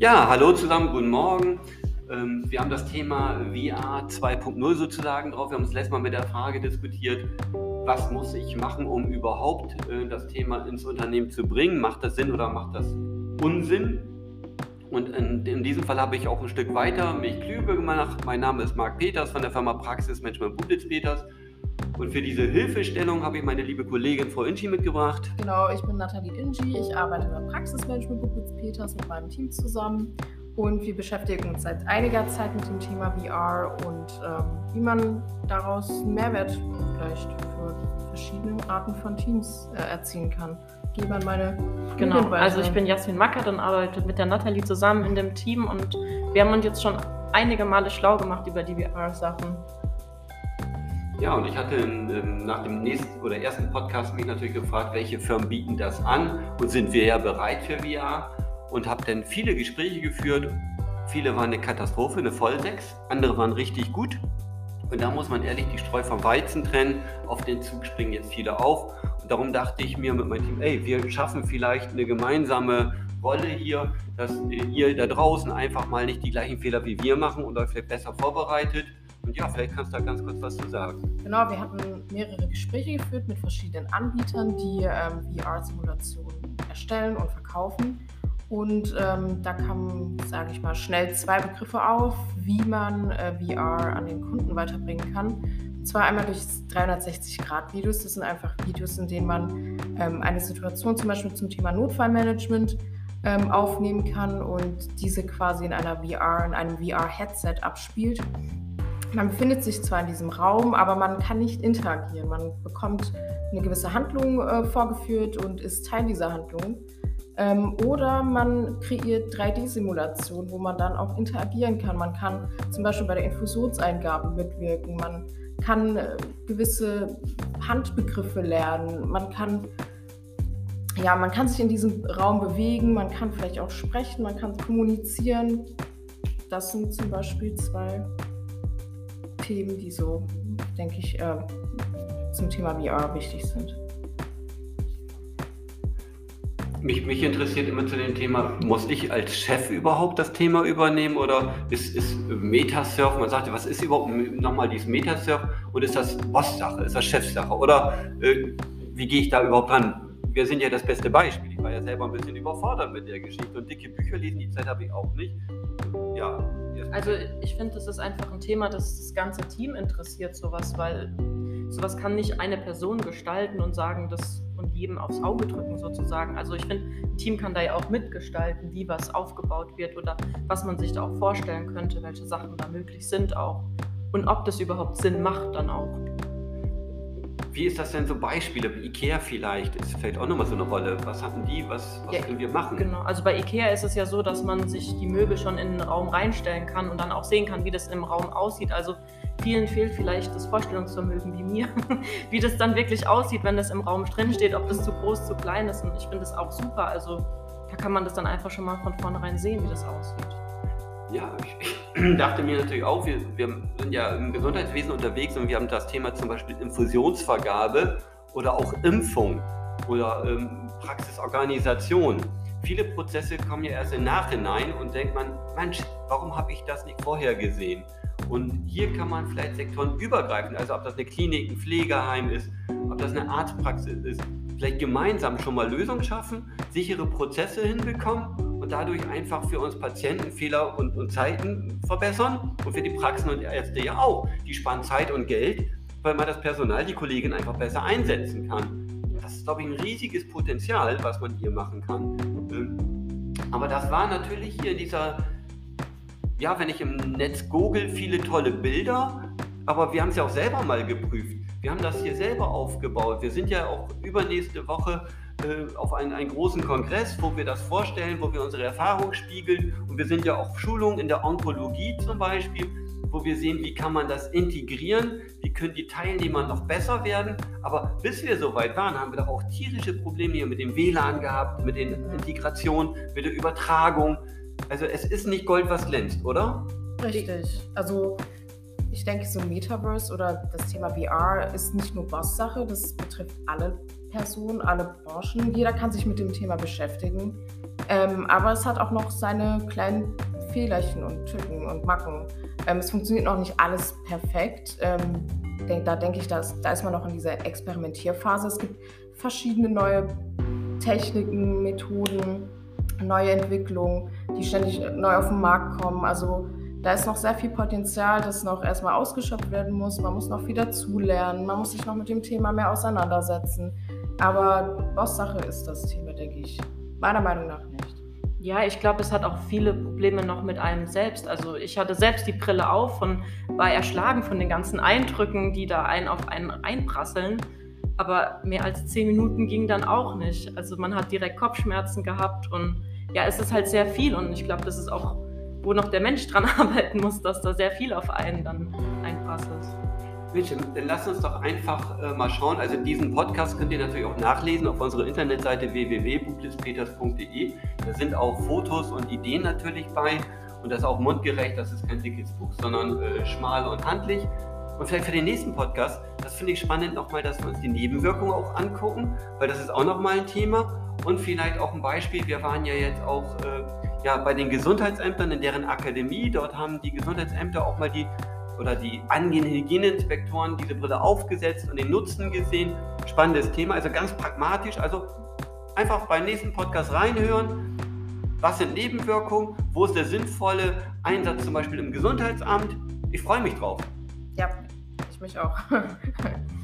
Ja, hallo zusammen, guten Morgen. Ähm, wir haben das Thema VR 2.0 sozusagen drauf. Wir haben uns letztes Mal mit der Frage diskutiert, was muss ich machen, um überhaupt äh, das Thema ins Unternehmen zu bringen? Macht das Sinn oder macht das Unsinn? Und in, diesem Fall habe ich auch ein Stück weiter mich klüger gemacht. Mein Name ist Marc Peters von der Firma Praxismanagement Buditz Peters. Und für diese Hilfestellung habe ich meine liebe Kollegin Frau Inchi mitgebracht. Genau, ich bin Nathalie Inchi. Ich arbeite bei Praxismanagement Buditz Peters mit meinem Team zusammen. Und wir beschäftigen uns seit einiger Zeit mit dem Thema VR und ähm, wie man daraus einen Mehrwert vielleicht für verschiedene Arten von Teams äh, erzielen kann gebe an meine Genau, also ich bin Jasmin Mackert und arbeite mit der Nathalie zusammen in dem Team und wir haben uns jetzt schon einige Male schlau gemacht über die VR-Sachen. Ja, und ich hatte in, nach dem nächsten oder ersten Podcast mich natürlich gefragt, welche Firmen bieten das an und sind wir ja bereit für VR und habe dann viele Gespräche geführt. Viele waren eine Katastrophe, eine Vollsechs, andere waren richtig gut. Und da muss man ehrlich die Streu vom Weizen trennen. Auf den Zug springen jetzt viele auf darum dachte ich mir mit meinem Team, ey, wir schaffen vielleicht eine gemeinsame Rolle hier, dass ihr da draußen einfach mal nicht die gleichen Fehler wie wir machen und euch vielleicht besser vorbereitet. Und ja, vielleicht kannst du da ganz kurz was zu sagen. Genau, wir hatten mehrere Gespräche geführt mit verschiedenen Anbietern, die ähm, VR-Simulationen erstellen und verkaufen. Und ähm, da kamen, sage ich mal, schnell zwei Begriffe auf, wie man äh, VR an den Kunden weiterbringen kann. Und zwar einmal durch 360-Grad-Videos. Das sind einfach Videos, in denen man ähm, eine Situation zum Beispiel zum Thema Notfallmanagement ähm, aufnehmen kann und diese quasi in einer VR, in einem VR-Headset abspielt. Man befindet sich zwar in diesem Raum, aber man kann nicht interagieren. Man bekommt eine gewisse Handlung äh, vorgeführt und ist Teil dieser Handlung. Ähm, oder man kreiert 3D-Simulationen, wo man dann auch interagieren kann. Man kann zum Beispiel bei der Infusionseingabe mitwirken. Man kann äh, gewisse Handbegriffe lernen, man kann ja, man kann sich in diesem Raum bewegen, man kann vielleicht auch sprechen, man kann kommunizieren. Das sind zum Beispiel zwei Themen, die so, denke ich, äh, zum Thema VR wichtig sind. Mich, mich, interessiert immer zu dem Thema, muss ich als Chef überhaupt das Thema übernehmen oder ist, ist Metasurf, man sagte, was ist überhaupt nochmal dieses Metasurf und ist das Bosssache, ist das Chefsache oder äh, wie gehe ich da überhaupt ran? Wir sind ja das beste Beispiel. Ich war ja selber ein bisschen überfordert mit der Geschichte und dicke Bücher lesen, die Zeit habe ich auch nicht. Ja. Also ich finde, das ist einfach ein Thema, das das ganze Team interessiert, sowas, weil sowas kann nicht eine Person gestalten und sagen, das und jedem aufs Auge drücken sozusagen. Also ich finde, ein Team kann da ja auch mitgestalten, wie was aufgebaut wird oder was man sich da auch vorstellen könnte, welche Sachen da möglich sind auch und ob das überhaupt Sinn macht dann auch. Wie ist das denn so Beispiele? Ikea vielleicht ist vielleicht auch nochmal so eine Rolle. Was hatten die? Was, was ja, können wir machen? Genau, also bei Ikea ist es ja so, dass man sich die Möbel schon in den Raum reinstellen kann und dann auch sehen kann, wie das im Raum aussieht. Also vielen fehlt vielleicht das Vorstellungsvermögen wie mir, wie das dann wirklich aussieht, wenn das im Raum drin steht, ob das zu groß, zu klein ist. Und ich finde das auch super. Also da kann man das dann einfach schon mal von vornherein sehen, wie das aussieht. Ja, ich dachte mir natürlich auch, wir, wir sind ja im Gesundheitswesen unterwegs und wir haben das Thema zum Beispiel Infusionsvergabe oder auch Impfung oder ähm, Praxisorganisation. Viele Prozesse kommen ja erst im Nachhinein und denkt man, Mensch, warum habe ich das nicht vorher gesehen? Und hier kann man vielleicht sektorenübergreifend, also ob das eine Klinik, ein Pflegeheim ist, ob das eine Arztpraxis ist, vielleicht gemeinsam schon mal Lösungen schaffen, sichere Prozesse hinbekommen dadurch einfach für uns Patienten Fehler und, und Zeiten verbessern und für die Praxen und Ärzte ja auch. Die sparen Zeit und Geld, weil man das Personal, die Kollegin einfach besser einsetzen kann. Das ist, glaube ich, ein riesiges Potenzial, was man hier machen kann. Ähm, aber das war natürlich hier in dieser, ja, wenn ich im Netz google, viele tolle Bilder, aber wir haben es ja auch selber mal geprüft. Wir haben das hier selber aufgebaut. Wir sind ja auch übernächste Woche äh, auf einen, einen großen Kongress, wo wir das vorstellen, wo wir unsere Erfahrung spiegeln. Und wir sind ja auf Schulungen in der Onkologie zum Beispiel, wo wir sehen, wie kann man das integrieren, wie können die Teilnehmer noch besser werden. Aber bis wir so weit waren, haben wir doch auch tierische Probleme hier mit dem WLAN gehabt, mit den Integrationen, mit der Übertragung. Also es ist nicht Gold, was glänzt, oder? Richtig. Also ich denke, so Metaverse oder das Thema VR ist nicht nur Boss-Sache, das betrifft alle Personen, alle Branchen. Jeder kann sich mit dem Thema beschäftigen. Ähm, aber es hat auch noch seine kleinen Fehlerchen und Tücken und Macken. Ähm, es funktioniert noch nicht alles perfekt. Ähm, denk, da denke ich, dass, da ist man noch in dieser Experimentierphase. Es gibt verschiedene neue Techniken, Methoden, neue Entwicklungen, die ständig neu auf den Markt kommen. Also da ist noch sehr viel Potenzial, das noch erstmal ausgeschöpft werden muss. Man muss noch viel dazulernen, man muss sich noch mit dem Thema mehr auseinandersetzen. Aber Bosssache ist das Thema, denke ich. Meiner Meinung nach nicht. Ja, ich glaube, es hat auch viele Probleme noch mit einem selbst. Also ich hatte selbst die Brille auf und war erschlagen von den ganzen Eindrücken, die da einen auf einen einprasseln. Aber mehr als zehn Minuten ging dann auch nicht. Also man hat direkt Kopfschmerzen gehabt und ja, es ist halt sehr viel und ich glaube, das ist auch, wo noch der Mensch dran arbeiten muss, dass da sehr viel auf einen dann einprasselt. Mensch, dann lasst uns doch einfach äh, mal schauen. Also diesen Podcast könnt ihr natürlich auch nachlesen auf unserer Internetseite www.bublispeters.de. Da sind auch Fotos und Ideen natürlich bei. Und das ist auch mundgerecht, das ist kein dickes Buch, sondern äh, schmal und handlich. Und vielleicht für den nächsten Podcast, das finde ich spannend nochmal, dass wir uns die Nebenwirkungen auch angucken, weil das ist auch nochmal ein Thema. Und vielleicht auch ein Beispiel, wir waren ja jetzt auch äh, ja, bei den Gesundheitsämtern in deren Akademie. Dort haben die Gesundheitsämter auch mal die oder die angehenden Hygieneinspektoren diese Brille aufgesetzt und den Nutzen gesehen. Spannendes Thema, also ganz pragmatisch. Also einfach beim nächsten Podcast reinhören. Was sind Nebenwirkungen? Wo ist der sinnvolle Einsatz zum Beispiel im Gesundheitsamt? Ich freue mich drauf. Ja, ich mich auch.